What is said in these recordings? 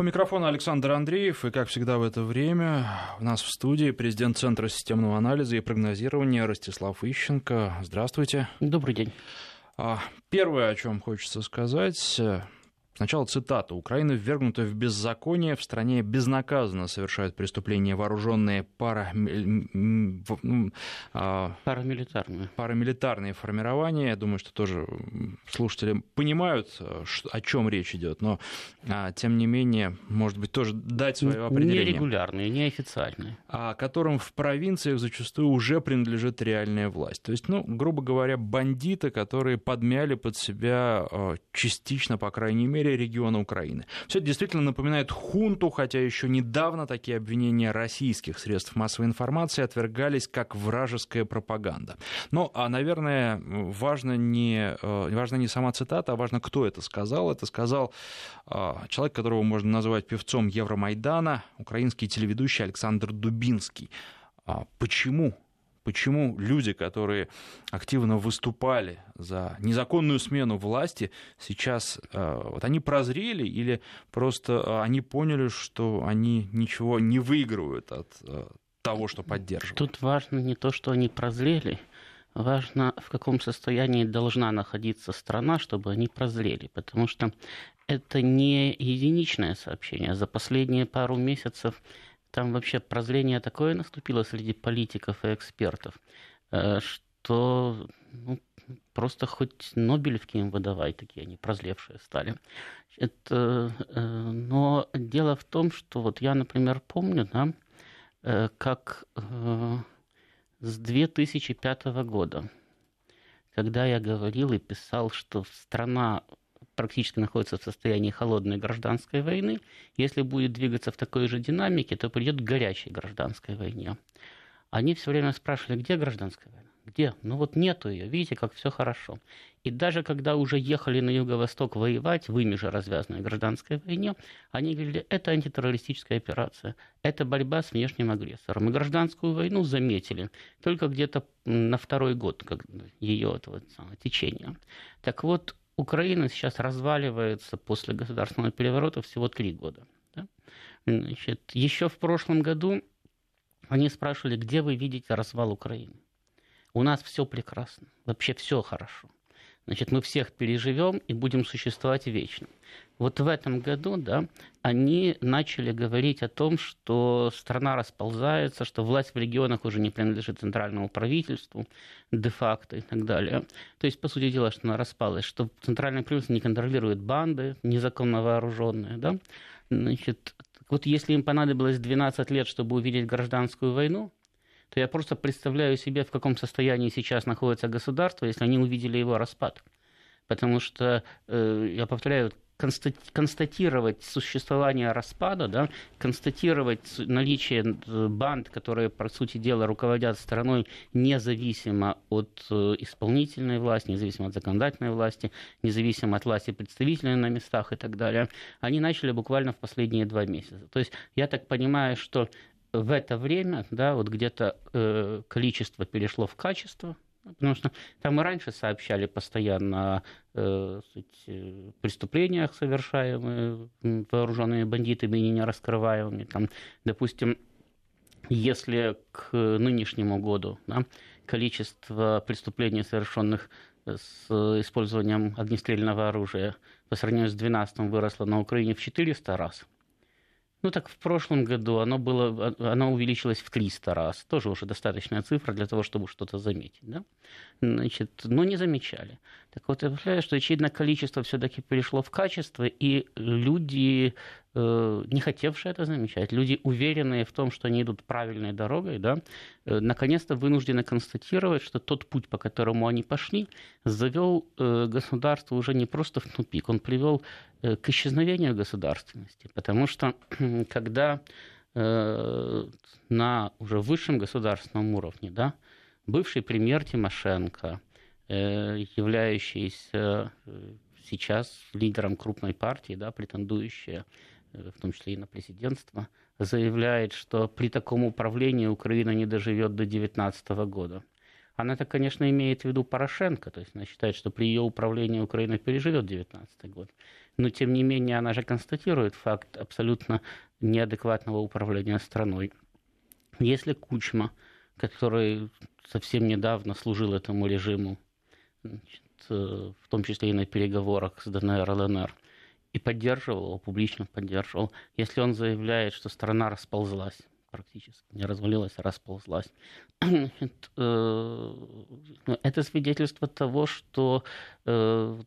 У микрофона Александр Андреев, и, как всегда в это время, у нас в студии президент Центра системного анализа и прогнозирования Ростислав Ищенко. Здравствуйте. Добрый день. А, первое, о чем хочется сказать, Сначала цитата. «Украина ввергнута в беззаконие, в стране безнаказанно совершают преступления вооруженные пара... А, парамилитарные. парамилитарные формирования». Я думаю, что тоже слушатели понимают, о чем речь идет, но а, тем не менее, может быть, тоже дать свое определение. Нерегулярные, неофициальные. А которым в провинциях зачастую уже принадлежит реальная власть. То есть, ну, грубо говоря, бандиты, которые подмяли под себя частично, по крайней мере, территории региона Украины. Все это действительно напоминает хунту, хотя еще недавно такие обвинения российских средств массовой информации отвергались как вражеская пропаганда. Но, а, наверное, важно не, э, важно не сама цитата, а важно, кто это сказал. Это сказал а, человек, которого можно назвать певцом Евромайдана, украинский телеведущий Александр Дубинский. А почему почему люди, которые активно выступали за незаконную смену власти, сейчас э, вот они прозрели или просто э, они поняли, что они ничего не выигрывают от э, того, что поддерживают? Тут важно не то, что они прозрели, важно, в каком состоянии должна находиться страна, чтобы они прозрели, потому что это не единичное сообщение. За последние пару месяцев там вообще прозрение такое наступило среди политиков и экспертов, э, что ну, просто хоть Нобелевки им выдавай, такие они прозлевшие стали. Это, э, но дело в том, что вот я, например, помню, да, э, как с 2005 года, когда я говорил и писал, что страна практически находится в состоянии холодной гражданской войны. Если будет двигаться в такой же динамике, то придет к горячей гражданской войне. Они все время спрашивали, где гражданская война? Где? Ну вот нету ее, видите, как все хорошо. И даже когда уже ехали на юго-восток воевать, в ими же развязанной гражданской войне, они говорили, это антитеррористическая операция, это борьба с внешним агрессором. И гражданскую войну заметили только где-то на второй год как ее этого самого, течения. Так вот, Украина сейчас разваливается после государственного переворота всего три года. Да? Значит, еще в прошлом году они спрашивали, где вы видите развал Украины. У нас все прекрасно, вообще все хорошо. Значит, мы всех переживем и будем существовать вечно. Вот в этом году, да, они начали говорить о том, что страна расползается, что власть в регионах уже не принадлежит центральному правительству, де-факто и так далее. То есть, по сути дела, что она распалась, что центральное правительство не контролирует банды незаконно вооруженные, да. Значит, вот если им понадобилось 12 лет, чтобы увидеть гражданскую войну, то я просто представляю себе, в каком состоянии сейчас находится государство, если они увидели его распад. Потому что, э, я повторяю, констатировать существование распада, да, констатировать наличие э, банд, которые, по сути дела, руководят страной независимо от э, исполнительной власти, независимо от законодательной власти, независимо от власти представителей на местах и так далее, они начали буквально в последние два месяца. То есть я так понимаю, что в это время, да, вот где-то э, количество перешло в качество, потому что там и раньше сообщали постоянно о э, суть, преступлениях, совершаемых вооруженными бандитами и не раскрываемыми. Там, допустим, если к нынешнему году да, количество преступлений, совершенных с использованием огнестрельного оружия по сравнению с 2012 выросло на Украине в 400 раз – ну так в прошлом году оно, было, оно увеличилось в 300 раз. Тоже уже достаточная цифра для того, чтобы что-то заметить. Да? Значит, но не замечали. Так вот, я представляю, что, очевидно, количество все-таки перешло в качество, и люди Э, не хотевшие это замечать, люди, уверенные в том, что они идут правильной дорогой, да, э, наконец-то вынуждены констатировать, что тот путь, по которому они пошли, завел э, государство уже не просто в тупик, он привел к исчезновению государственности. Потому что когда на уже высшем государственном уровне, да, бывший премьер Тимошенко, являющийся сейчас лидером крупной партии, да, претендующая Э, в том числе и на президентство, заявляет, что при таком управлении Украина не доживет до 2019 года. Она это, конечно, имеет в виду Порошенко, то есть она считает, что при ее управлении Украина переживет 2019 год. Но тем не менее она же констатирует факт абсолютно неадекватного управления страной. Если Кучма, который совсем недавно служил этому режиму, значит, э, в том числе и на переговорах с ДНР, ЛНР, и поддерживал его, публично поддерживал, если он заявляет, что страна расползлась, практически не развалилась, а расползлась. Э, ну, это свидетельство того, что э,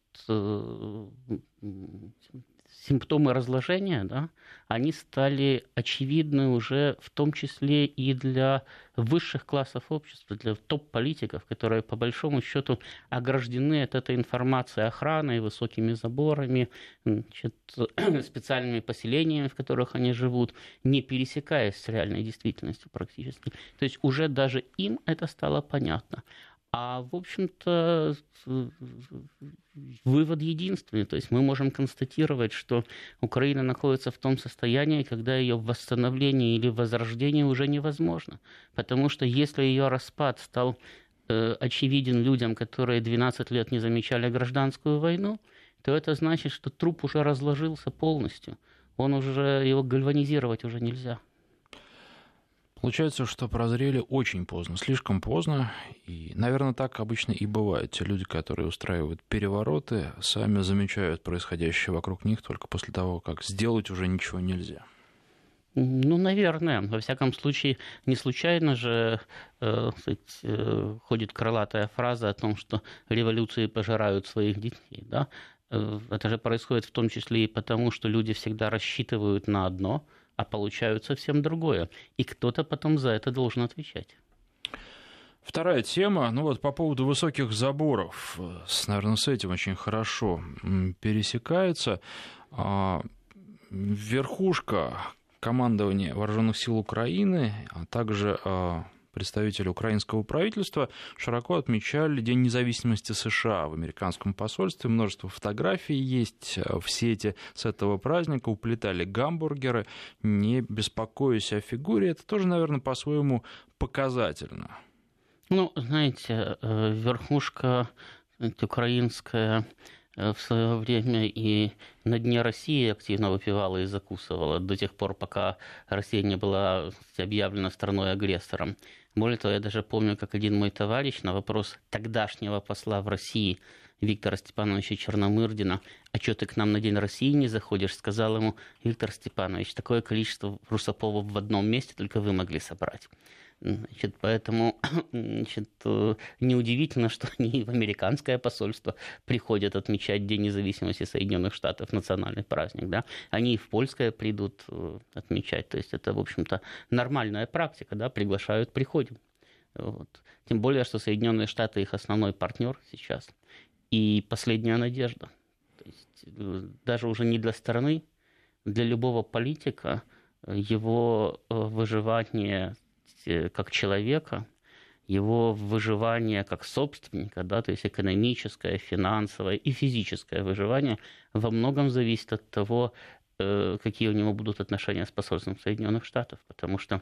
симптомы разложения, да, они стали очевидны уже в том числе и для высших классов общества, для топ-политиков, которые по большому счету ограждены от этой информации охраной, высокими заборами, значит, специальными поселениями, в которых они живут, не пересекаясь с реальной действительностью практически. То есть уже даже им это стало понятно. А, в общем-то, вывод единственный. То есть мы можем констатировать, что Украина находится в том состоянии, когда ее восстановление или возрождение уже невозможно. Потому что если ее распад стал э, очевиден людям, которые 12 лет не замечали гражданскую войну, то это значит, что труп уже разложился полностью. Он уже, его гальванизировать уже нельзя. Получается, что прозрели очень поздно, слишком поздно. И, наверное, так обычно и бывает. Те люди, которые устраивают перевороты, сами замечают происходящее вокруг них только после того, как сделать уже ничего нельзя. Ну, наверное. Во всяком случае, не случайно же э, э, ходит крылатая фраза о том, что революции пожирают своих детей. Да? Э, это же происходит в том числе и потому, что люди всегда рассчитывают на одно – а получают совсем другое. И кто-то потом за это должен отвечать. Вторая тема, ну вот по поводу высоких заборов, с, наверное, с этим очень хорошо пересекается. А, верхушка командования Вооруженных сил Украины, а также а, представители украинского правительства широко отмечали День независимости США в американском посольстве. Множество фотографий есть э, в сети с этого праздника. Уплетали гамбургеры, не беспокоясь о фигуре. Это тоже, наверное, по-своему показательно. Ну, знаете, э, верхушка украинская э, в свое время и на дне России активно выпивала и закусывала до тех пор, пока Россия не была объявлена страной-агрессором. Более того, я даже помню, как один мой товарищ на вопрос тогдашнего посла в России Виктора Степановича Черномырдина, а что ты к нам на День России не заходишь, сказал ему Виктор Степанович, такое количество русоповов в одном месте только вы могли собрать. Значит, поэтому значит, э, неудивительно, что они в американское посольство приходят отмечать День независимости Соединенных Штатов, национальный праздник. Да? Они и в польское придут э, отмечать. То есть это, в общем-то, нормальная практика. Да? Приглашают, приходим. Вот. Тем более, что Соединенные Штаты их основной партнер сейчас. И последняя надежда. То есть, э, даже уже не для страны, для любого политика его выживание как человека, его выживание как собственника, да, то есть экономическое, финансовое и физическое выживание во многом зависит от того, э, какие у него будут отношения с посольством Соединенных Штатов, потому что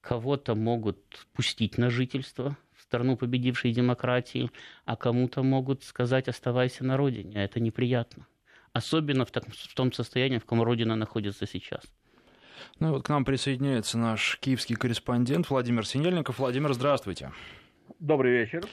кого-то могут пустить на жительство в страну победившей демократии, а кому-то могут сказать «оставайся на родине», а это неприятно. Особенно в, так, в том состоянии, в каком родина находится сейчас. Ну вот к нам присоединяется наш киевский корреспондент Владимир Синельников. Владимир, здравствуйте. Добрый вечер.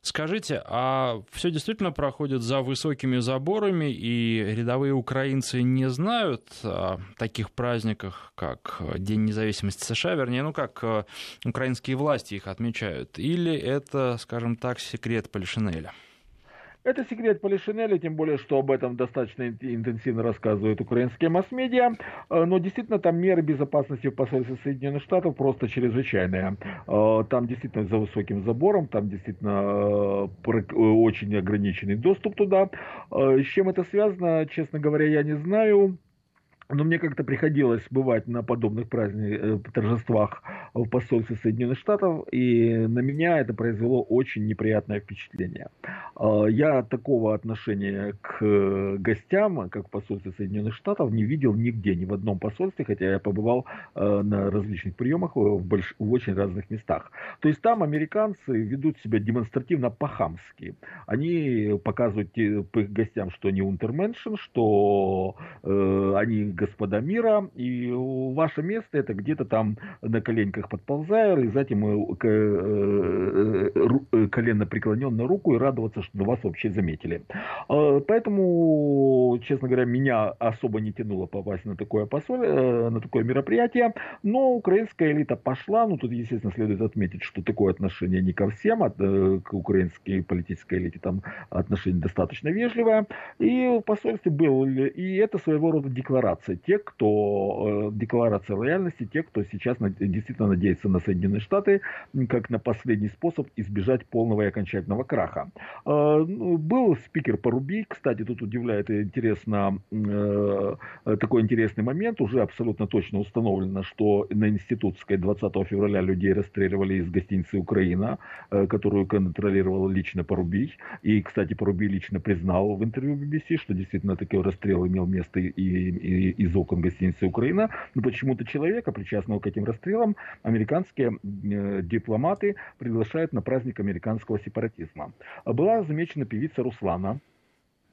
Скажите, а все действительно проходит за высокими заборами, и рядовые украинцы не знают о таких праздниках, как День независимости США, вернее, ну как э, украинские власти их отмечают? Или это, скажем так, секрет Полишинеля? Это секрет Полишинеля, тем более, что об этом достаточно интенсивно рассказывают украинские масс-медиа. Э, но действительно там меры безопасности в посольстве Соединенных Штатов просто чрезвычайные. Э, там действительно за высоким забором, там действительно э, очень ограниченный доступ туда. С чем это связано, честно говоря, я не знаю. Но мне как-то приходилось бывать на подобных праздниках, э, торжествах в посольстве Соединенных Штатов, и на меня это произвело очень неприятное впечатление. А, я такого отношения к гостям, как в посольстве Соединенных Штатов, не видел нигде, ни в одном посольстве, хотя я побывал э, на различных приемах в, больш... в очень разных местах. То есть там американцы ведут себя демонстративно по-хамски. Они показывают гостям, что они унтерменшен, что э, они господа мира, и ваше место это где-то там на коленках подползая, лизать ему э, э, э, колено преклоненную руку и радоваться, что вас вообще заметили. А, поэтому, честно говоря, меня особо не тянуло попасть на такое, посоль, на такое мероприятие, но украинская элита пошла, ну тут, естественно, следует отметить, что такое отношение не ко всем, а к украинской политической элите там отношение достаточно вежливое, и в посольстве был, и это своего рода декларация декларация. Те, кто, э, декларация лояльности, те, кто сейчас действительно надеется на Соединенные Штаты, как на последний способ избежать полного и окончательного краха. Э, ну, был спикер Поруби, кстати, тут удивляет интересно, э, такой интересный момент, уже абсолютно точно установлено, что на Институтской 20 февраля людей расстреливали из гостиницы «Украина», которую контролировал лично Порубий. И, кстати, Порубий лично признал в интервью BBC, что действительно такой расстрел имел место и, и, из окон гостиницы «Украина», но почему-то человека, причастного к этим расстрелам, американские э, дипломаты приглашают на праздник американского сепаратизма. Была замечена певица Руслана,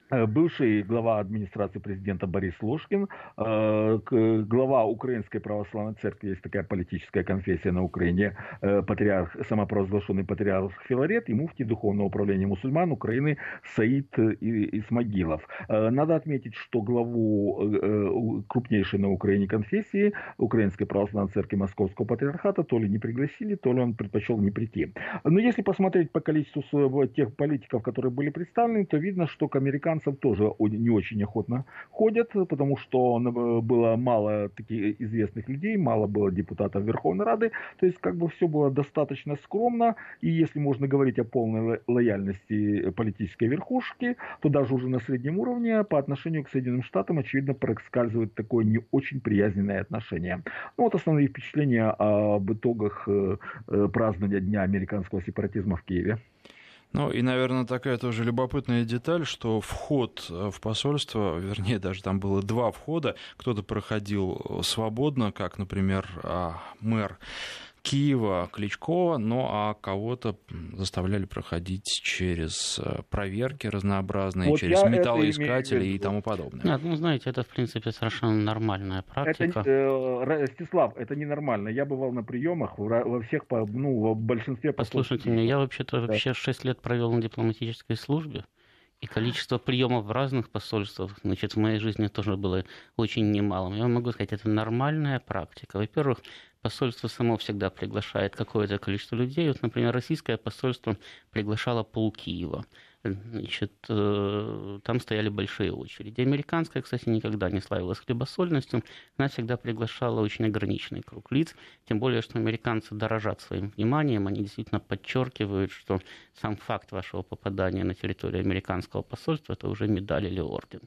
бывший глава администрации президента Борис Ложкин, э, глава Украинской православной церкви, есть такая политическая конфессия на Украине, э, патриарх, самопровозглашенный патриарх Филарет и муфти Духовного управления мусульман Украины Саид Исмагилов. Надо отметить, что главу крупнейшей на Украине конфессии Украинской православной церкви Московского патриархата то ли не пригласили, то ли он предпочел не прийти. Но если посмотреть по количеству тех политиков, которые были представлены, то видно, что к американцам американцев тоже не очень охотно ходят, потому что было мало таких известных людей, мало было депутатов Верховной Рады, то есть как бы все было достаточно скромно, и если можно говорить о полной лояльности политической верхушки, то даже уже на среднем уровне по отношению к Соединенным Штатам, очевидно, проскальзывает такое не очень приязненное отношение. Ну вот основные впечатления об итогах э, э, празднования Дня американского сепаратизма в Киеве. Ну и, наверное, такая тоже любопытная деталь, что вход э, в посольство, вернее, даже там было два входа, кто-то проходил свободно, как, например, а, мэр Киева Кличко, ну а кого-то заставляли проходить через э, проверки разнообразные, вот через металлоискатели и тому подобное. Нет, ну знаете, это в принципе совершенно нормальная практика. Это, э, Ростислав, это ненормально. Я бывал на приемах во всех, ну, в большинстве. Послушайте меня, я вообще-то да. вообще 6 лет провел на дипломатической службе. И количество приемов в разных посольствах, значит, в моей жизни тоже было очень немалым. Я могу сказать, это нормальная практика. Во-первых, посольство само всегда приглашает какое-то количество людей. Вот, например, российское посольство приглашало пол Киева значит, э, там стояли большие очереди. Американская, кстати, никогда не славилась хлебосольностью, она всегда приглашала очень ограниченный круг лиц, тем более, что американцы дорожат своим вниманием, они действительно подчеркивают, что сам факт вашего попадания на территорию американского посольства – это уже медаль или орден.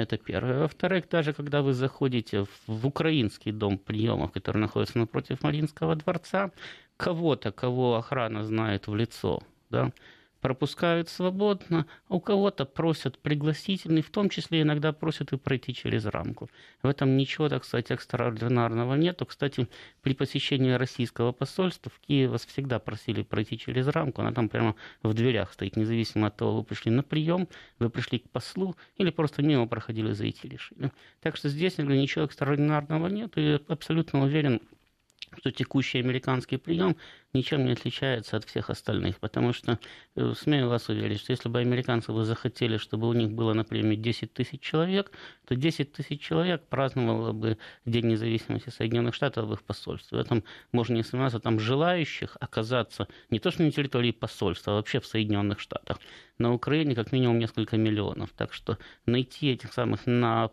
Это первое. Во-вторых, даже когда вы заходите в украинский дом приемов, который находится напротив Маринского дворца, кого-то, кого охрана знает в лицо, да, пропускают свободно, а у кого-то просят пригласительный, в том числе иногда просят и пройти через рамку. В этом ничего, так сказать, экстраординарного нету. Кстати, при посещении российского посольства в Киеве вас всегда просили пройти через рамку, она там прямо в дверях стоит, независимо от того, вы пришли на прием, вы пришли к послу или просто мимо проходили, зайти решили. Так что здесь ничего экстраординарного нет, и абсолютно уверен, что текущий американский прием ничем не отличается от всех остальных, потому что, э, смею вас уверить, что если бы американцы бы захотели, чтобы у них было, например, 10 тысяч человек, то 10 тысяч человек праздновало бы День независимости Соединенных Штатов в их посольстве. В этом можно не сомневаться, там желающих оказаться не то что на территории посольства, а вообще в Соединенных Штатах. На Украине как минимум несколько миллионов. Так что найти этих самых на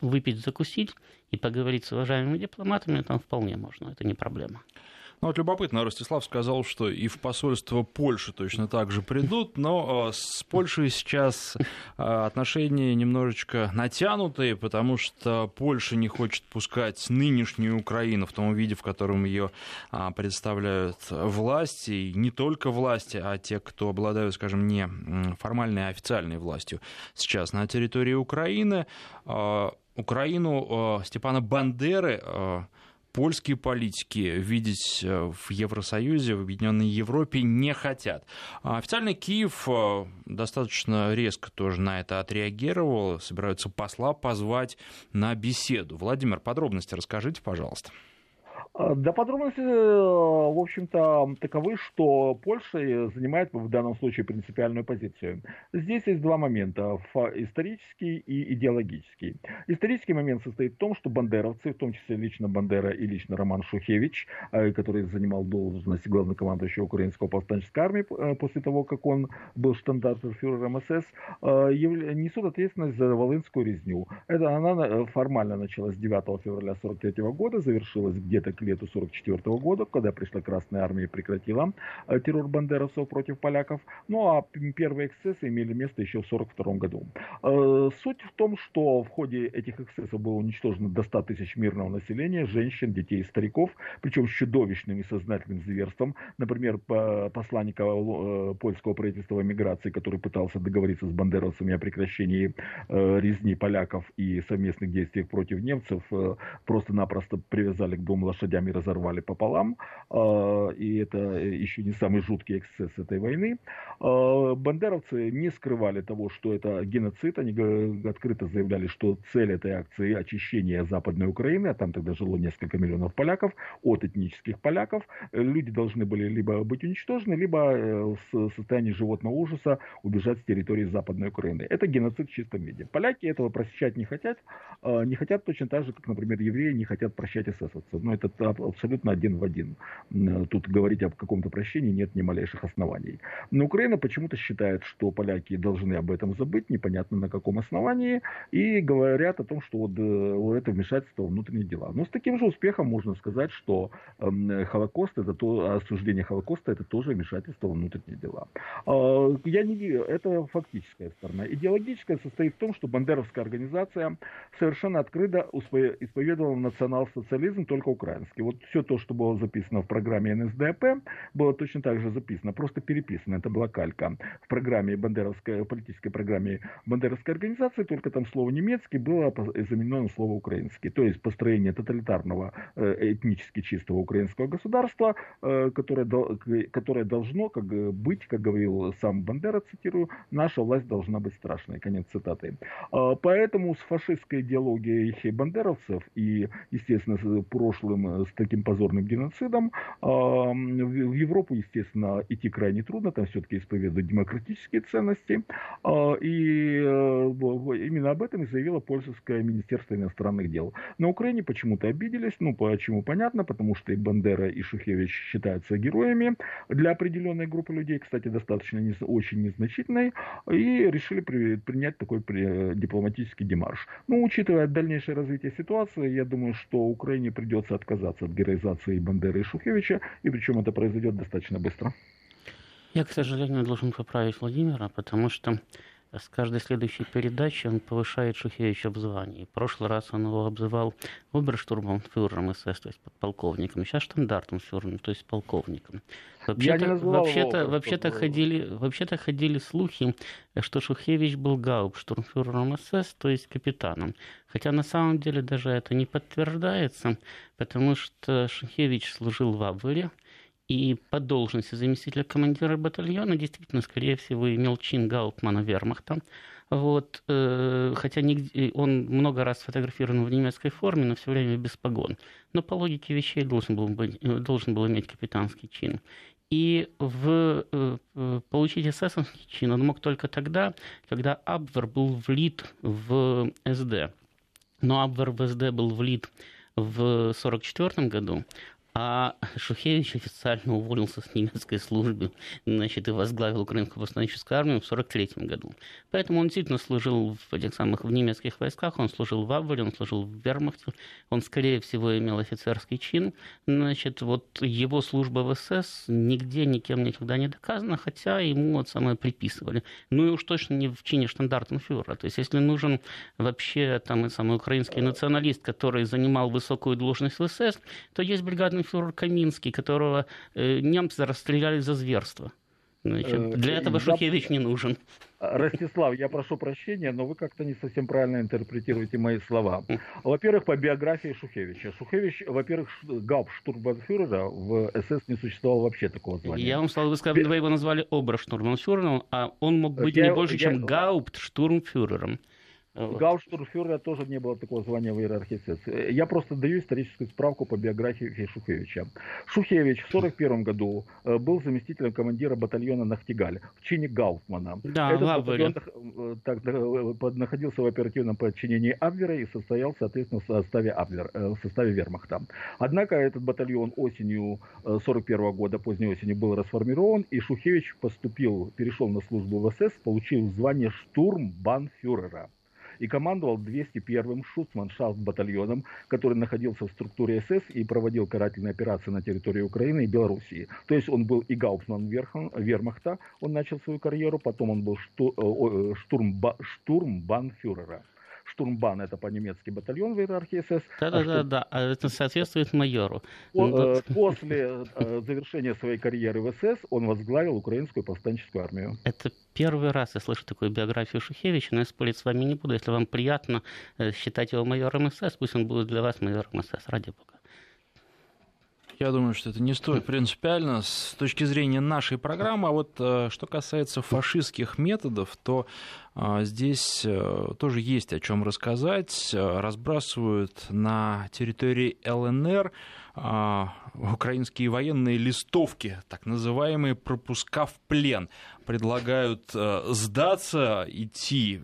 выпить, закусить и поговорить с уважаемыми дипломатами, там вполне можно, это не проблема. Ну вот любопытно, Ростислав сказал, что и в посольство Польши точно так же придут, но э, с Польшей сейчас э, отношения немножечко натянутые, потому что Польша не хочет пускать нынешнюю Украину в том виде, в котором ее а, представляют власти, и не только власти, а те, кто обладают, скажем, не формальной, а официальной властью сейчас на территории Украины. А, Украину Степана Бандеры польские политики видеть э, в Евросоюзе, в Объединенной Европе не хотят. А официальный Киев э, достаточно резко тоже на это отреагировал, собираются посла позвать на беседу. Владимир, подробности расскажите, пожалуйста. А, да, подробности, э, в общем-то, таковы, что Польша занимает в данном случае принципиальную позицию. Здесь есть два момента, исторический и идеологический. Исторический момент состоит в том, что бандеровцы, в том числе лично Бандера и лично Роман Шухевич, э, который занимал должность главнокомандующего украинского повстанческой армии э, после того, как он был штандартфюрером СС, несут ответственность за Волынскую резню. Это она формально началась 9 февраля 1943 года, завершилась где-то к лету 1944 года, когда пришла Красная Армия и прекратила э, террор бандеровцев против поляков. Ну а первые эксцессы имели место еще в 1942 году. Э, суть в том, что в ходе этих эксцессов было уничтожено до 100 тысяч мирного населения, женщин, детей и стариков, причем с чудовищным и сознательным зверством. Например, посланника э, польского правительства миграции, который пытался договориться с бандеровцами о прекращении резни поляков и совместных действий против немцев, просто-напросто привязали к двум лошадям лошадями разорвали пополам, а, и это еще не самый жуткий эксцесс этой войны. А, бандеровцы не скрывали того, что это геноцид, они открыто заявляли, что цель этой акции очищение Западной Украины, а там тогда жило несколько миллионов поляков, от этнических поляков. Люди должны были либо быть уничтожены, либо э, в состоянии животного ужаса убежать с территории Западной Украины. Это геноцид в чистом виде. Поляки этого прощать не хотят, а, не хотят точно так же, как, например, евреи не хотят прощать эсэсовцев. Но это абсолютно один в один. Тут говорить об каком-то прощении нет ни малейших оснований. Но Украина почему-то считает, что поляки должны об этом забыть, непонятно на каком основании, и говорят о том, что вот э, это вмешательство в внутренние дела. Но с таким же успехом можно сказать, что эм, Холокост, это то, осуждение Холокоста, это тоже вмешательство в внутренние дела. А, я не это фактическая сторона. Идеологическая состоит в том, что бандеровская организация совершенно открыто исповедовала национал-социализм только украинский порядке. Вот все то, что было записано в программе НСДАП, было точно так же записано, просто переписано. Это была калька. В программе бандеровской, политической программе бандеровской организации, только там слово немецкий было заменено на слово украинский. То есть построение тоталитарного э, этнически чистого украинского государства, э, которое, которое должно как, быть, как говорил сам Бандера, цитирую, наша власть должна быть страшной. Конец цитаты. А, поэтому с фашистской идеологией бандеровцев и, естественно, с прошлым э, с таким позорным геноцидом. В Европу, естественно, идти крайне трудно, там все-таки исповедуют демократические ценности. А, и э, именно об этом и заявило польское Министерство иностранных дел. На Украине почему-то обиделись, ну почему понятно, потому что и Бандера, и Шухевич считаются героями для определенной группы людей, кстати, достаточно не, очень незначительной, и решили при, принять такой при, дипломатический демарш. Ну, учитывая дальнейшее развитие ситуации, я думаю, что Украине придется отказаться отказаться от героизации Бандеры и Шухевича, и причем это произойдет достаточно быстро. Я, к сожалению, должен поправить Владимира, потому что с каждой следующей передачи он повышает Шухевича в звании. В прошлый раз он его обзывал оберштурмфюрером СС, то есть подполковником, сейчас штандартенфюрером, то есть полковником. Вообще-то, вообще-то, вообще-то, ходили, вообще-то ходили слухи, что Шухевич был гауптштурмфюрером СС, то есть капитаном. Хотя на самом деле даже это не подтверждается, потому что Шухевич служил в Абвере, и по должности заместителя командира батальона действительно, скорее всего, имел чин Гауптмана вермахта. Вот, э, хотя он много раз сфотографирован в немецкой форме, но все время без погон. Но по логике вещей должен был, быть, э, должен был иметь капитанский чин. И в, э, получить эсэсовский чин он мог только тогда, когда Абвер был влит в СД. Но Абвер в СД был влит в 1944 году, А Шухевич официально уволился с немецкой службы значит, и возглавил Украинскую восстановительскую армию в 1943 году. Поэтому он действительно служил в этих самых в немецких войсках, он служил в Абвере, он служил в Вермахте, он, скорее всего, имел офицерский чин. Значит, вот его служба в СС нигде никем никогда не доказана, хотя ему вот самое приписывали. Ну и уж точно не в чине штандартенфюрера. То есть, если нужен вообще там и самый украинский националист, который занимал высокую должность в СС, то есть бригадный фюрер Каминский, которого э, немцы расстреляли за зверство. Значит, э, для этого я... Шухевич не нужен. Ростислав, я прошу прощения, но вы как-то не совсем правильно интерпретируете мои слова. Во-первых, по биографии Шухевича. Шухевич, во-первых, гауптштурмбанфюрера в СС не существовало вообще такого звания. Я вам сказал, вы сказали, вы его назвали оберштурмбанфюрером, а он мог быть я, не больше, я... чем гауптштурмфюрером. Гауштурфюрера тоже не было такого звания в иерархии СС. Я просто даю историческую справку по биографии Шухевича. Шухевич в 1941 году э, был заместителем командира батальона Нахтигаль в чине Гауфмана. Да, Этот батальон э, так, э, находился в оперативном подчинении Абвера и состоял, соответственно, в составе, Абвер, в составе Вермахта. Однако этот батальон осенью 1941 года, поздней осенью, был расформирован, и Шухевич поступил, перешел на службу в СС, получил звание штурмбанфюрера и командовал 201-м Шуцманшафт-батальоном, который находился в структуре СС и проводил карательные операции на территории Украины и Белоруссии. То есть он был и гауптман Вермахта, он начал свою карьеру, потом он был штурм, штурмба, штурмбанфюрера штурмбан, это по-немецки батальон в иерархии СС. Да-да-да, а да, а это соответствует майору. Ну, э, после э, завершения своей карьеры в СС он возглавил украинскую повстанческую армию. Это первый раз я слышу такую биографию Шухевича, но я спорить с вами не буду. Если вам приятно э, считать его майором СС, пусть он будет для вас майором СС, ради бога. Я думаю, что это не столь принципиально с точки зрения нашей программы. А вот что касается фашистских методов, то здесь э, тоже есть о чем рассказать. Разбрасывают на территории ЛНР а, украинские военные листовки, так называемые пропуска в плен. Предлагают э, сдаться, идти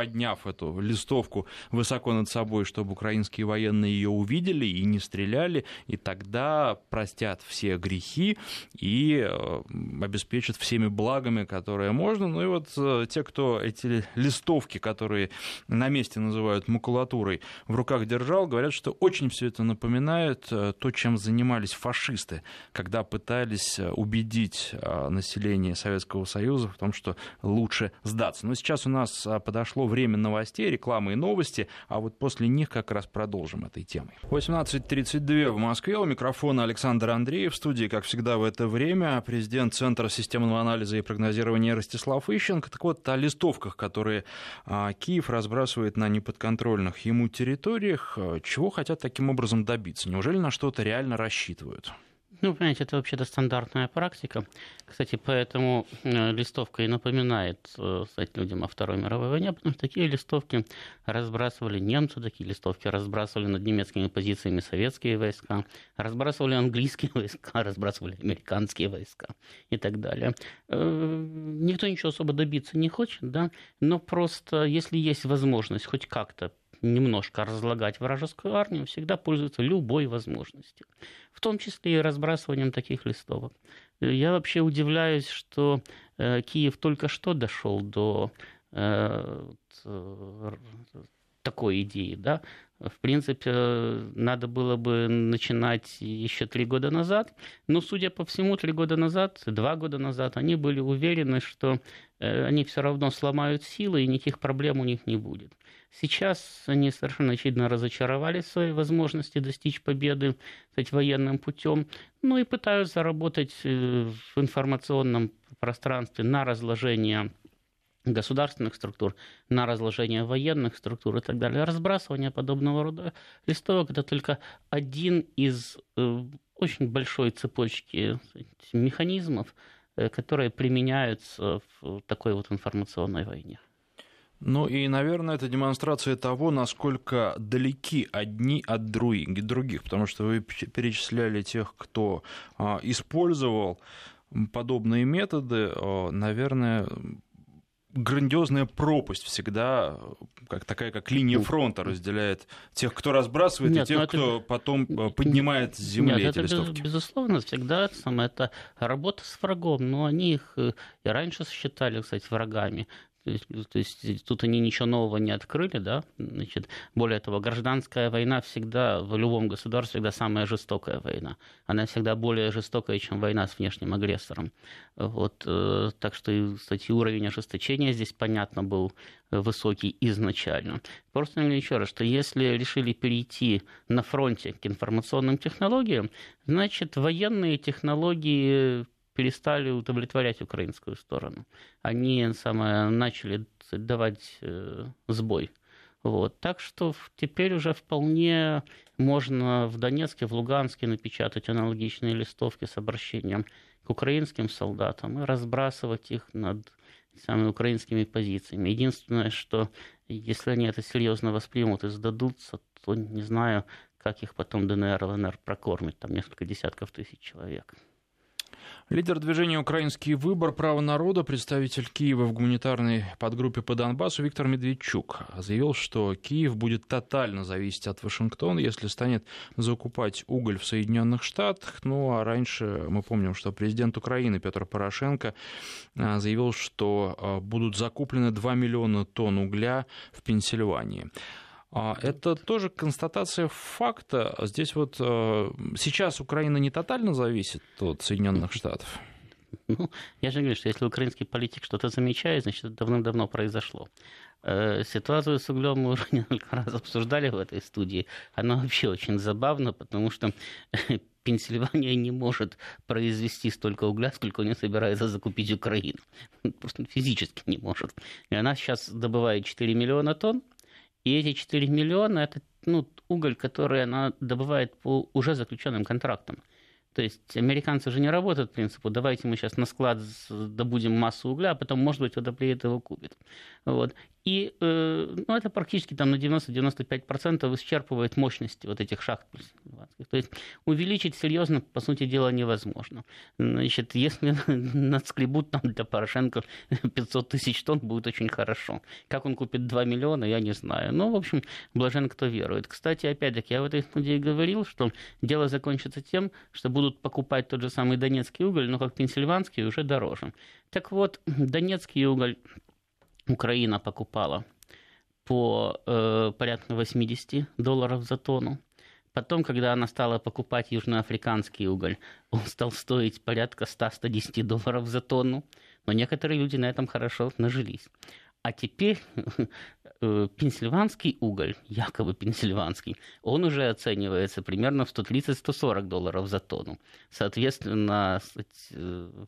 подняв эту листовку высоко над собой, чтобы украинские военные ее увидели и не стреляли, и тогда простят все грехи и э, обеспечат всеми благами, которые можно. Ну и вот э, те, кто эти листовки, которые на месте называют макулатурой, в руках держал, говорят, что очень все это напоминает э, то, чем занимались фашисты, когда пытались убедить население Советского Союза в том, что лучше сдаться. Но сейчас у нас подошло время новостей, рекламы и новости, а вот после них как раз продолжим этой темой. 18.32 в Москве, у микрофона Александр Андреев, в студии, как всегда, в это время президент Центра системного анализа и прогнозирования Ростислав Ищенко. Так вот, о листовках, которые а, Киев разбрасывает на неподконтрольных ему территориях, а, чего хотят таким образом добиться? Неужели на что-то реально рассчитывают? Ну, понимаете, это вообще-то стандартная практика. Кстати, поэтому э, листовка и напоминает э, кстати, людям о Второй мировой войне, потому что такие листовки разбрасывали немцы, такие листовки разбрасывали над немецкими позициями советские войска, разбрасывали английские войска, разбрасывали американские войска и так далее. Э, никто ничего особо добиться не хочет, да, но просто если есть возможность хоть как-то немножко разлагать вражескую армию, всегда пользуются любой возможностью, в том числе и разбрасыванием таких листовок. Я вообще удивляюсь, что э, Киев только что дошел до э, такой идеи, да, в принципе, надо было бы начинать еще три года назад, но, судя по всему, три года назад, два года назад они были уверены, что э, они все равно сломают силы и никаких проблем у них не будет. Сейчас они совершенно очевидно разочаровались в своей возможности достичь победы кстати, военным путем, ну и пытаются работать э, в информационном пространстве на разложение государственных структур, на разложение военных структур и так далее. Разбрасывание подобного рода листовок – это только один из э, очень большой цепочки механизмов, э, которые применяются в такой вот информационной войне. Ну и, наверное, это демонстрация того, насколько далеки одни от других, потому что вы перечисляли тех, кто а, использовал подобные методы, наверное, грандиозная пропасть всегда, как такая как линия ну, фронта разделяет тех, кто разбрасывает, нет, и тех, ну, это... кто потом э, поднимает с земли нет, эти это листовки. Безусловно, всегда самое это работа с врагом, но они их э, и раньше считали, кстати, врагами. То есть, то есть тут они ничего нового не открыли, да, значит, более того, гражданская война всегда в любом государстве всегда самая жестокая война. Она всегда более жестокая, чем война с внешним агрессором. Вот, э, так что, кстати, уровень ожесточения здесь, понятно, был высокий изначально. Просто еще раз, что если решили перейти на фронте к информационным технологиям, значит, военные технологии перестали удовлетворять украинскую сторону. Они самое, начали давать э, сбой. Вот. Так что теперь уже вполне можно в Донецке, в Луганске напечатать аналогичные листовки с обращением к украинским солдатам и разбрасывать их над самыми украинскими позициями. Единственное, что если они это серьезно воспримут и сдадутся, то не знаю, как их потом ДНР, ЛНР прокормит, там несколько десятков тысяч человек. Лидер движения «Украинский выбор. Право народа», представитель Киева в гуманитарной подгруппе по Донбассу Виктор Медведчук заявил, что Киев будет тотально зависеть от Вашингтона, если станет закупать уголь в Соединенных Штатах. Ну, а раньше мы помним, что президент Украины Петр Порошенко а, заявил, что а, будут закуплены 2 миллиона тонн угля в Пенсильвании. А это тоже констатация факта. Здесь вот э, сейчас Украина не тотально зависит от Соединенных Штатов. Ну, я же говорю, что если украинский политик что-то замечает, значит, это давным-давно произошло. Э, ситуацию с углем мы уже несколько раз обсуждали в этой студии. Она вообще очень забавна, потому что Пенсильвания не может произвести столько угля, сколько не собирается закупить Украину. Просто физически не может. И она сейчас добывает 4 миллиона тонн, и эти 4 миллиона – это ну, уголь, который она добывает по уже заключенным контрактам. То есть американцы же не работают по принципу, давайте мы сейчас на склад добудем массу угля, а потом, может быть, водоплеет его купит. Вот. И э, ну, это практически там, на 90-95% исчерпывает мощности вот этих шахт. То есть увеличить серьезно, по сути дела, невозможно. Значит, если надскребут там для Порошенко 500 тысяч тонн, будет очень хорошо. Как он купит 2 миллиона, я не знаю. Но, в общем, блажен, кто верует. Кстати, опять-таки, я в этой студии говорил, что дело закончится тем, что будут покупать тот же самый донецкий уголь, но как пенсильванский уже дороже. Так вот, донецкий уголь Украина покупала по э, порядка 80 долларов за тонну. Потом, когда она стала покупать южноафриканский уголь, он стал стоить порядка 100-110 долларов за тонну. Но некоторые люди на этом хорошо нажились. А теперь э, пенсильванский уголь, якобы пенсильванский, он уже оценивается примерно в 130-140 долларов за тонну. Соответственно, э,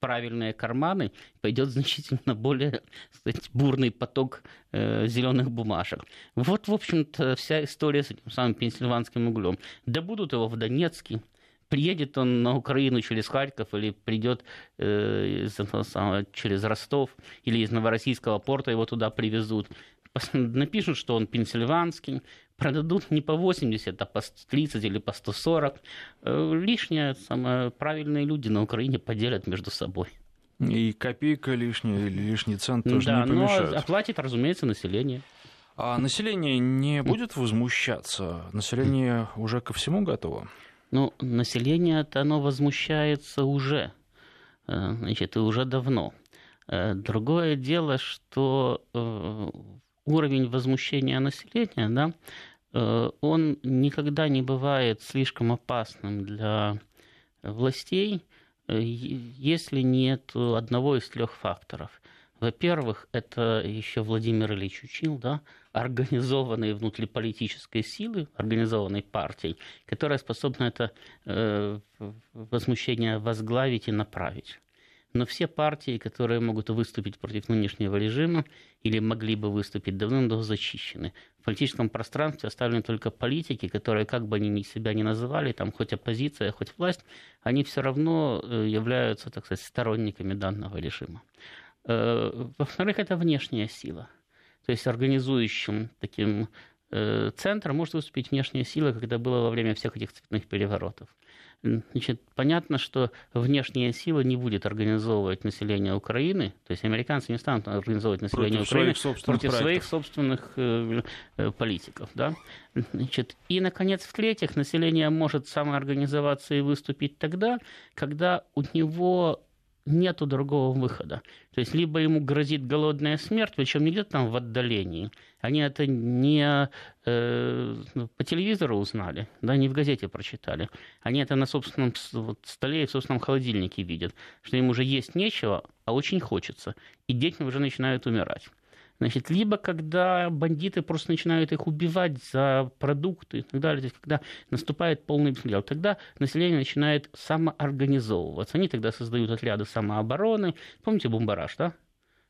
правильные карманы, пойдет значительно более сказать, бурный поток э, зеленых бумажек. Вот, в общем-то, вся история с этим самым пенсильванским углем. Да будут его в Донецке, приедет он на Украину через Харьков или придет э, через Ростов или из Новороссийского порта его туда привезут. Напишут, что он пенсильванский, продадут не по 80, а по 130 или по 140. Э, лишнее, самое правильные люди на Украине поделят между собой. И копейка лишняя или лишний цент тоже да, не помешают. но оплатит, разумеется, население. А население не будет возмущаться? Население уже ко всему готово? Ну, население-то оно возмущается уже, э, значит, и уже давно. Э, другое дело, что уровень возмущения населения, да, он никогда не бывает слишком опасным для властей, э, если нет одного из трех факторов. Во-первых, это еще Владимир Ильич учил, да, организованной внутриполитической силы, организованной партией, которая способна это э, возмущение возглавить и направить. Но все партии, которые могут выступить против нынешнего режима или могли бы выступить, давным-давно зачищены. В политическом пространстве оставлены только политики, которые, как бы они себя ни называли, там хоть оппозиция, хоть власть, они все равно э, являются, так сказать, сторонниками данного режима. Э, во-вторых, это внешняя сила. То есть организующим таким Э, центр может выступить внешняя сила, когда было во время всех этих цветных переворотов. Значит, понятно, что внешняя сила не будет организовывать население Украины, то есть американцы не станут организовывать население против Украины своих против своих собственных э, э, политиков. Да? Значит, и, наконец, в-третьих, население может самоорганизоваться и выступить тогда, когда у него нету другого выхода. То есть либо ему грозит голодная смерть, причем не где-то там в отдалении. Они это не э, ну, по телевизору узнали, да, не в газете прочитали. Они это на собственном вот, столе и в собственном холодильнике видят, что им уже есть нечего, а очень хочется. И дети уже начинают умирать. Значит, либо когда бандиты просто начинают их убивать за продукты и так далее, то есть когда наступает полный беспредел, тогда население начинает самоорганизовываться. Они тогда создают отряды самообороны. Помните бомбараж, да?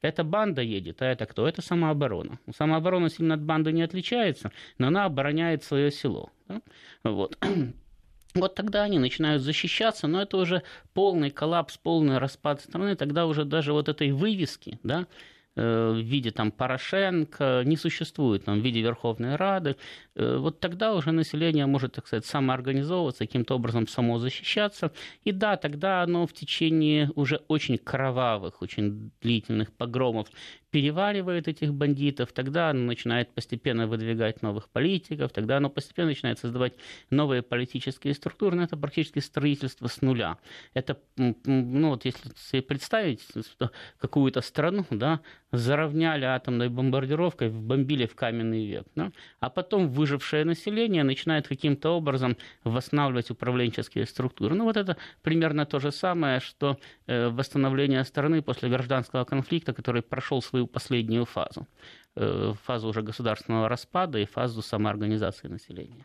Эта банда едет, а это кто? Это самооборона. Самооборона сильно от банды не отличается, но она обороняет свое село. Да? Вот. Вот тогда они начинают защищаться, но это уже полный коллапс, полный распад страны, тогда уже даже вот этой вывески, да, в виде там, Порошенко не существует там, в виде Верховной Рады, э, вот тогда уже население может, так сказать, самоорганизовываться, каким-то образом само защищаться. И да, тогда оно в течение уже очень кровавых, очень длительных погромов переваривает этих бандитов, тогда оно начинает постепенно выдвигать новых политиков, тогда оно постепенно начинает создавать новые политические структуры, но это практически строительство с нуля. Это, ну вот если себе представить какую-то страну, да, заровняли атомной бомбардировкой, бомбили в каменный век, да, а потом выжившее население начинает каким-то образом восстанавливать управленческие структуры. Ну вот это примерно то же самое, что э, восстановление страны после гражданского конфликта, который прошел свой свою последнюю фазу. Э, фазу уже государственного распада и фазу самоорганизации населения.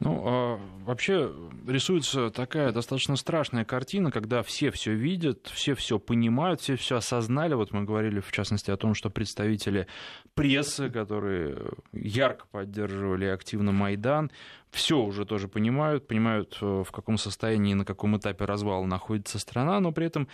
Ну, а вообще рисуется такая достаточно страшная картина, когда все все видят, все все понимают, все все осознали. Вот мы говорили, в частности, о том, что представители прессы, которые ярко поддерживали активно Майдан, все уже тоже понимают, понимают, э, в каком состоянии, на каком этапе развала находится страна, но при этом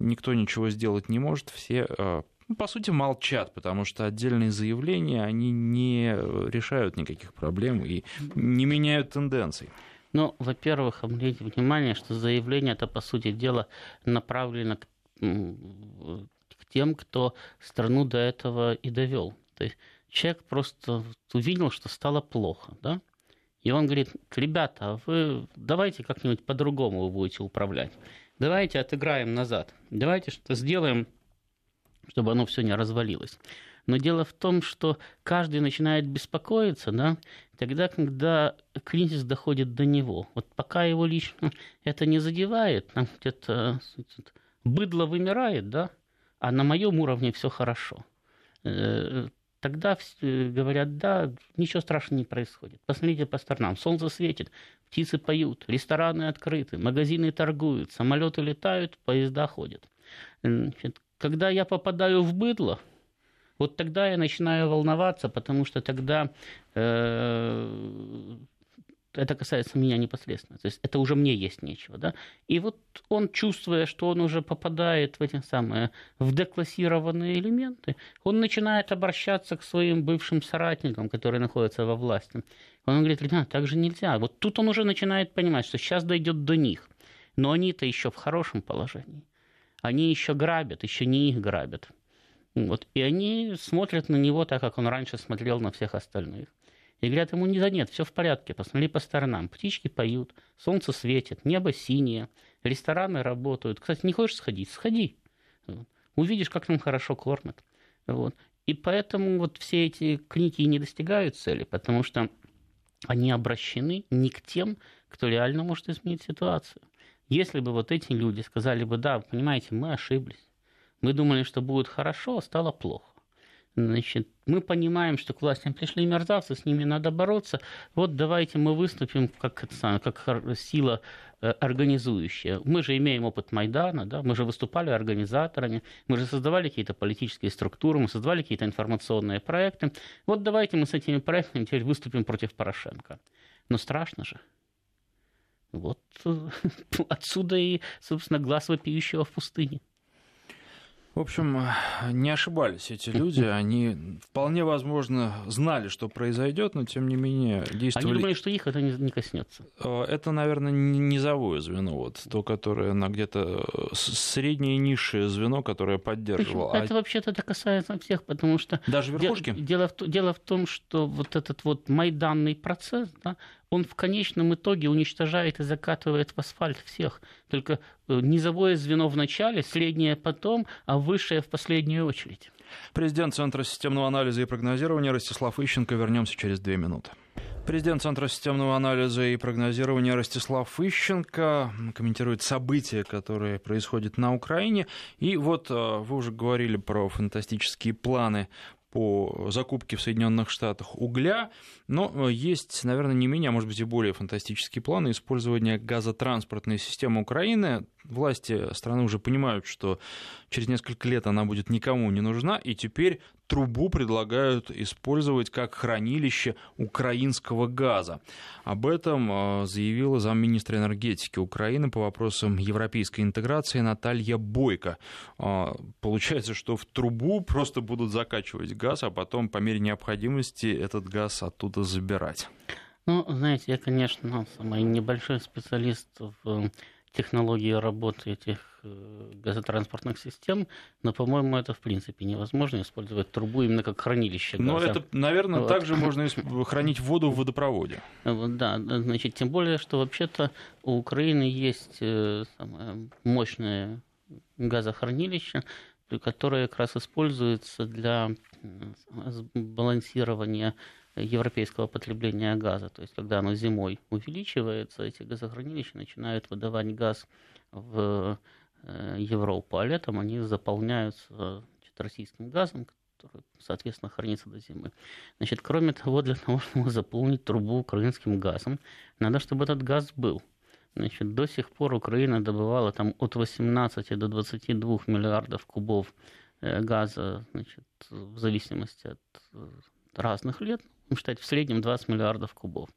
никто ничего сделать не может, все э, по сути, молчат, потому что отдельные заявления, они не решают никаких проблем и не меняют тенденций. Ну, во-первых, обратите внимание, что заявление это, по сути дела, направлено к, к тем, кто страну до этого и довел. То есть человек просто увидел, что стало плохо, да? И он говорит, ребята, а вы давайте как-нибудь по-другому вы будете управлять. Давайте отыграем назад. Давайте что-то сделаем чтобы оно все не развалилось. Но дело в том, что каждый начинает беспокоиться, да, тогда, когда кризис доходит до него. Вот пока его лично это не задевает, там где-то быдло вымирает, да, а на моем уровне все хорошо. Э, тогда говорят, да, ничего страшного не происходит. Посмотрите по сторонам. Солнце светит, птицы поют, рестораны открыты, магазины торгуют, самолеты летают, поезда ходят. Значит, когда я попадаю в быдло, вот тогда я начинаю волноваться, потому что тогда э, это касается меня непосредственно. То есть это уже мне есть нечего. Да? И вот он, чувствуя, что он уже попадает в эти самые, в деклассированные элементы, он начинает обращаться к своим бывшим соратникам, которые находятся во власти. Он говорит, ребята, так же нельзя. Вот тут он уже начинает понимать, что сейчас дойдет до них. Но они-то еще в хорошем положении они еще грабят, еще не их грабят. Вот. И они смотрят на него так, как он раньше смотрел на всех остальных. И говорят ему, не да нет, все в порядке, посмотри по сторонам. Птички поют, солнце светит, небо синее, рестораны работают. Кстати, не хочешь сходить? Сходи. Увидишь, как нам хорошо кормят. Вот. И поэтому вот все эти книги не достигают цели, потому что они обращены не к тем, кто реально может изменить ситуацию. Если бы вот эти люди сказали бы, да, понимаете, мы ошиблись, мы думали, что будет хорошо, а стало плохо. Значит, мы понимаем, что к властям пришли мерзавцы, с ними надо бороться. Вот давайте мы выступим как, как сила э, организующая. Мы же имеем опыт Майдана, да? мы же выступали организаторами, мы же создавали какие-то политические структуры, мы создавали какие-то информационные проекты. Вот давайте мы с этими проектами теперь выступим против Порошенко. Но страшно же. Вот отсюда и, собственно, глаз вопиющего в пустыне. В общем, не ошибались эти люди. Они вполне возможно знали, что произойдет, но тем не менее действовали. Они думали, что их это не коснется. Э, это, наверное, низовое звено, вот то, которое на где-то э, среднее и низшее звено, которое поддерживало. Это а... вообще-то это касается всех, потому что даже верхушки. Дело, дело, в, дело в том, что вот этот вот майданный процесс, да, он в конечном итоге уничтожает и закатывает в асфальт всех. Только э, низовое звено в начале, среднее потом, а высшее в последнюю очередь. Президент Центра системного анализа и прогнозирования Ростислав Ищенко. Вернемся через две минуты. Президент Центра системного анализа и прогнозирования Ростислав Ищенко комментирует события, которые происходят на Украине. И вот э, вы уже говорили про фантастические планы по закупке в Соединенных Штатах угля, но э, есть, наверное, не менее, а может быть и более фантастические планы использования газотранспортной системы Украины. Власти страны уже понимают, что через несколько лет она будет никому не нужна, и теперь трубу предлагают использовать как хранилище украинского газа. Об этом э, заявила замминистра энергетики Украины по вопросам европейской интеграции Наталья Бойко. Э, получается, что в трубу просто будут закачивать газ, а потом по мере необходимости этот газ оттуда забирать. Ну, знаете, я, конечно, самый небольшой специалист в технологии работы этих э, газотранспортных систем, но, по-моему, это в принципе невозможно использовать трубу именно как хранилище газа. Но это, наверное, вот. также можно хранить воду в водопроводе. Да, значит, тем более, что вообще-то у Украины есть э, самое мощное газохранилище, которое как раз используется для балансирования европейского потребления газа. То есть, когда оно зимой увеличивается, эти газохранилища начинают выдавать газ в э, Европу, а летом они заполняются российским газом, который, соответственно, хранится до зимы. Значит, кроме того, для того, чтобы заполнить трубу украинским газом, надо, чтобы этот газ был. Значит, до сих пор Украина добывала там от 18 до 22 миллиардов кубов э, газа, значит, в зависимости от э, разных лет, считать, в среднем 20 миллиардов кубов.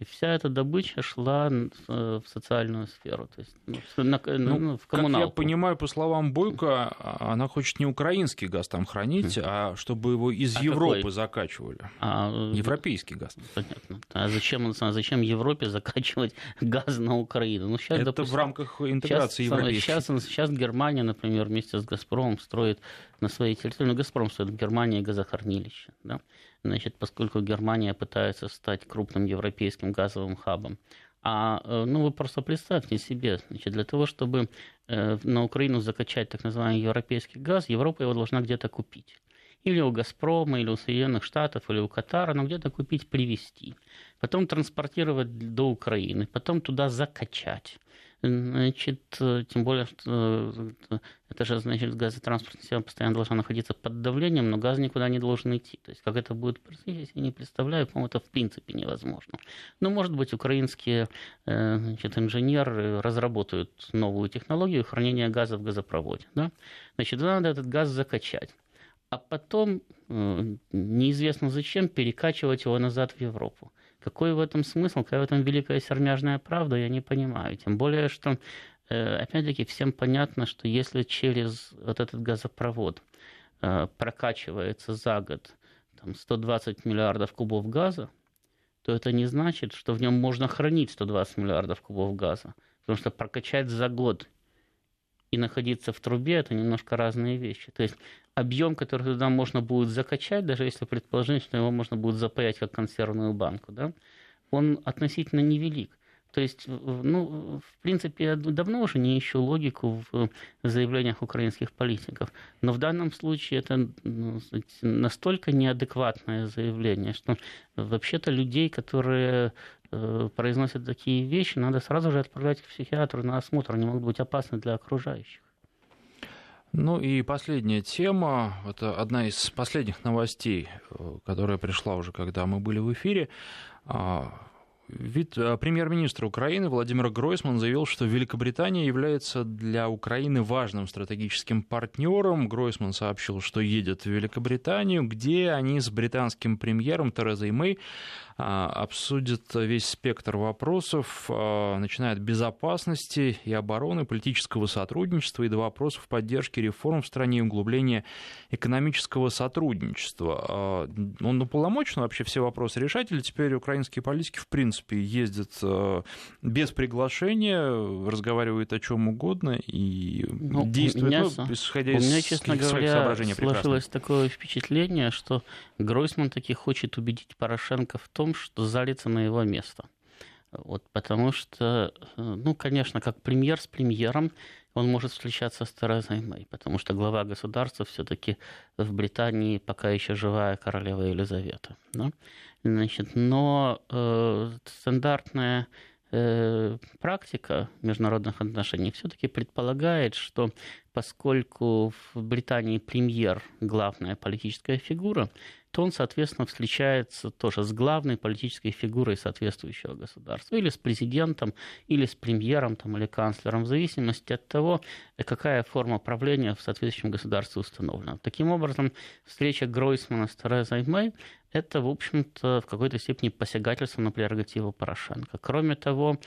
И вся эта добыча шла э, в социальную сферу, то есть ну, на, ну, ну, в коммуналку. Как я понимаю, по словам Бойко, а, она хочет не украинский газ там хранить, а чтобы его из а Европы какой? закачивали. А, э, Европейский газ. Понятно. А зачем, зачем Европе закачивать газ на Украину? Ну, сейчас, Это допустим, в рамках интеграции сейчас, европейской. Сейчас, сейчас Германия, например, вместе с «Газпромом» строит на своей территории, ну, «Газпром» строит в Германии газохранилище, да? Значит, поскольку Германия пытается стать крупным европейским газовым хабом. А э, ну, вы просто представьте себе, значит, для того, чтобы э, на Украину закачать так называемый европейский газ, Европа его должна где-то купить. Или у «Газпрома», или у Соединенных Штатов, или у Катара, но где-то купить, привезти. Потом транспортировать до Украины, потом туда закачать. Значит, э, тем более, что э, это же, значит, газотранспортная система постоянно должна находиться под давлением, но газ никуда не должен идти. То есть, как это будет происходить, я не представляю, по-моему, это в принципе невозможно. Но, может быть, украинские э, значит, инженеры разработают новую технологию хранения газа в газопроводе. Да? Значит, надо этот газ закачать а потом неизвестно зачем перекачивать его назад в Европу. Какой в этом смысл, какая в этом великая сермяжная правда, я не понимаю. Тем более, что, э, опять-таки, всем понятно, что если через вот этот газопровод э, прокачивается за год там, 120 миллиардов кубов газа, то это не значит, что в нем можно хранить 120 миллиардов кубов газа. Потому что прокачать за год и находиться в трубе – это немножко разные вещи. То есть объем, который туда можно будет закачать, даже если предположить, что его можно будет запаять как консервную банку, да, он относительно невелик. То есть, ну, в принципе, я давно уже не ищу логику в заявлениях украинских политиков. Но в данном случае это ну, настолько неадекватное заявление, что вообще-то людей, которые произносят такие вещи, надо сразу же отправлять к психиатру на осмотр. Они могут быть опасны для окружающих. Ну и последняя тема, это одна из последних новостей, э, которая пришла уже, когда мы были в эфире. А, вид э, премьер-министр Украины Владимир Гройсман заявил, что Великобритания является для Украины важным стратегическим партнером. Гройсман сообщил, что едет в Великобританию, где они с британским премьером Терезой Мэй обсудит весь спектр вопросов, а, начиная от безопасности и обороны, политического сотрудничества и до вопросов поддержки реформ в стране и углубления экономического сотрудничества. А, он уполномочен вообще все вопросы решать, или теперь украинские политики в принципе ездят без приглашения, разговаривают о чем угодно и ну, действуют, меня, ну, исходя из у меня, честно говоря, соображений сложилось такое впечатление, что Гройсман таки хочет убедить Порошенко в том, что залится на его место. Вот, потому что, ну, конечно, как премьер с премьером он может встречаться с Терезой Мэй, потому что глава государства все-таки в Британии пока еще живая королева Елизавета. Да? Значит, но э, стандартная э, практика международных отношений все-таки предполагает, что поскольку в Британии премьер главная политическая фигура, то он, соответственно, встречается тоже с главной политической фигурой соответствующего государства, или с президентом, или с премьером там, или канцлером, в зависимости от того, какая форма правления в соответствующем государстве установлена. Таким образом, встреча Гройсмана с Терезой Мэй – это, в общем-то, в какой-то степени посягательство на прерогативу Порошенко. Кроме того,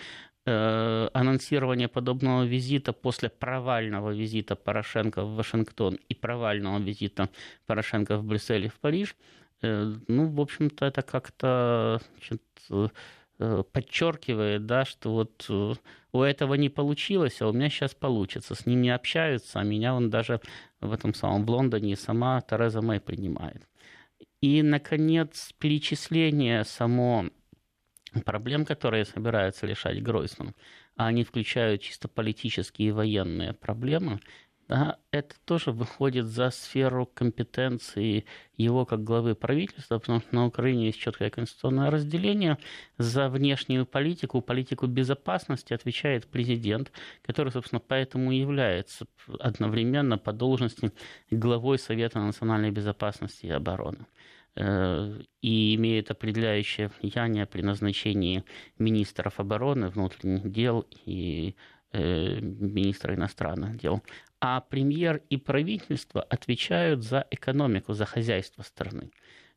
анонсирование подобного визита после провального визита Порошенко в Вашингтон и провального визита Порошенко в Брюссель и в Париж – Э, ну, в общем-то, это как-то э, подчеркивает, да, что вот э, у этого не получилось, а у меня сейчас получится. С ним не общаются, а меня он даже в этом самом в Лондоне сама Тереза Мэй принимает. И, наконец, перечисление само проблем, которые собираются решать Гройсман, а они включают чисто политические и военные проблемы, да, это тоже выходит за сферу компетенции его как главы правительства, потому что на Украине есть четкое конституционное разделение. За внешнюю политику, политику безопасности отвечает президент, который, собственно, поэтому является одновременно по должности главой Совета национальной безопасности и обороны и имеет определяющее влияние при назначении министров обороны, внутренних дел и э, министра иностранных дел а премьер и правительство отвечают за экономику, за хозяйство страны.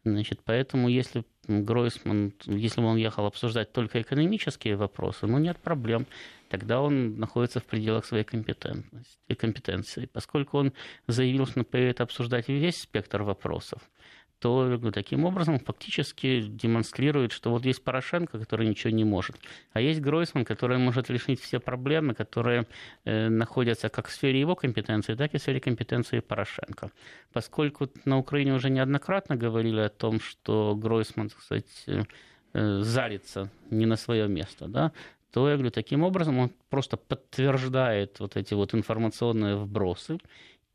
Значит, поэтому если Гройсман, если бы он ехал обсуждать только экономические вопросы, ну нет проблем, тогда он находится в пределах своей компетентности, компетенции. Поскольку он заявил, что он поедет обсуждать весь спектр вопросов, то таким образом фактически демонстрирует, что вот есть Порошенко, который ничего не может, а есть Гройсман, который может решить все проблемы, которые э, находятся как в сфере его компетенции, так и в сфере компетенции Порошенко. Поскольку на Украине уже неоднократно говорили о том, что Гройсман, кстати, э, зарится не на свое место, да, то я говорю, таким образом он просто подтверждает вот эти вот информационные вбросы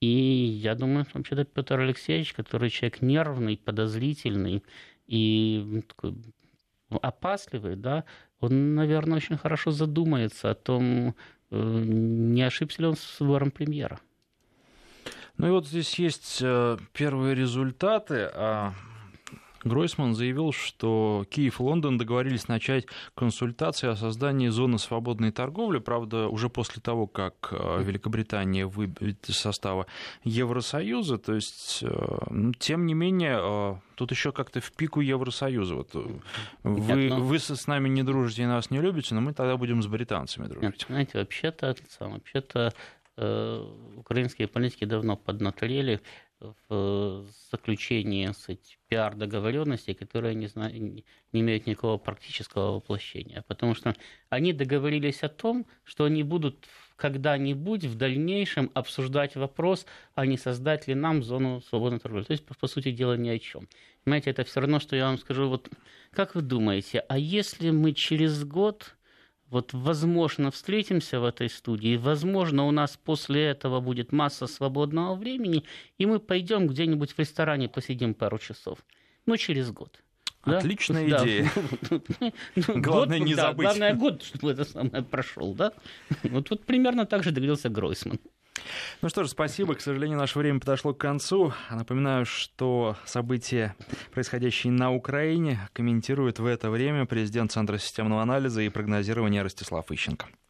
и я думаю, вообще-то Петр Алексеевич, который человек нервный, подозрительный и такой опасливый, да, он, наверное, очень хорошо задумается о том, э, не ошибся ли он с выбором премьера. Ну и вот здесь есть э, первые результаты. Гройсман заявил, что Киев и Лондон договорились начать консультации о создании зоны свободной торговли, правда, уже после того, как э, Великобритания выберет из состава Евросоюза, то есть, э, ну, тем не менее, э, тут еще как-то в пику Евросоюза. Вот вы, Нет, но... вы с нами не дружите и нас не любите, но мы тогда будем с британцами дружить. Нет, знаете, вообще-то, вообще-то украинские политики давно поднаторели в заключении кстати, пиар-договоренностей, которые не, знаю, не имеют никакого практического воплощения. Потому что они договорились о том, что они будут когда-нибудь в дальнейшем обсуждать вопрос, а не создать ли нам зону свободной торговли. То есть, по сути дела, ни о чем. Понимаете, это все равно, что я вам скажу, вот как вы думаете, а если мы через год вот, возможно, встретимся в этой студии, возможно, у нас после этого будет масса свободного времени, и мы пойдем где-нибудь в ресторане, посидим пару часов. Ну, через год. Отличная да? идея. Главное не забыть. Главное год, чтобы это самое прошел, да? Вот тут примерно так же договорился Гройсман. Ну что ж, спасибо. К сожалению, наше время подошло к концу. Напоминаю, что события, происходящие на Украине, комментирует в это время президент Центра системного анализа и прогнозирования Ростислав Ищенко.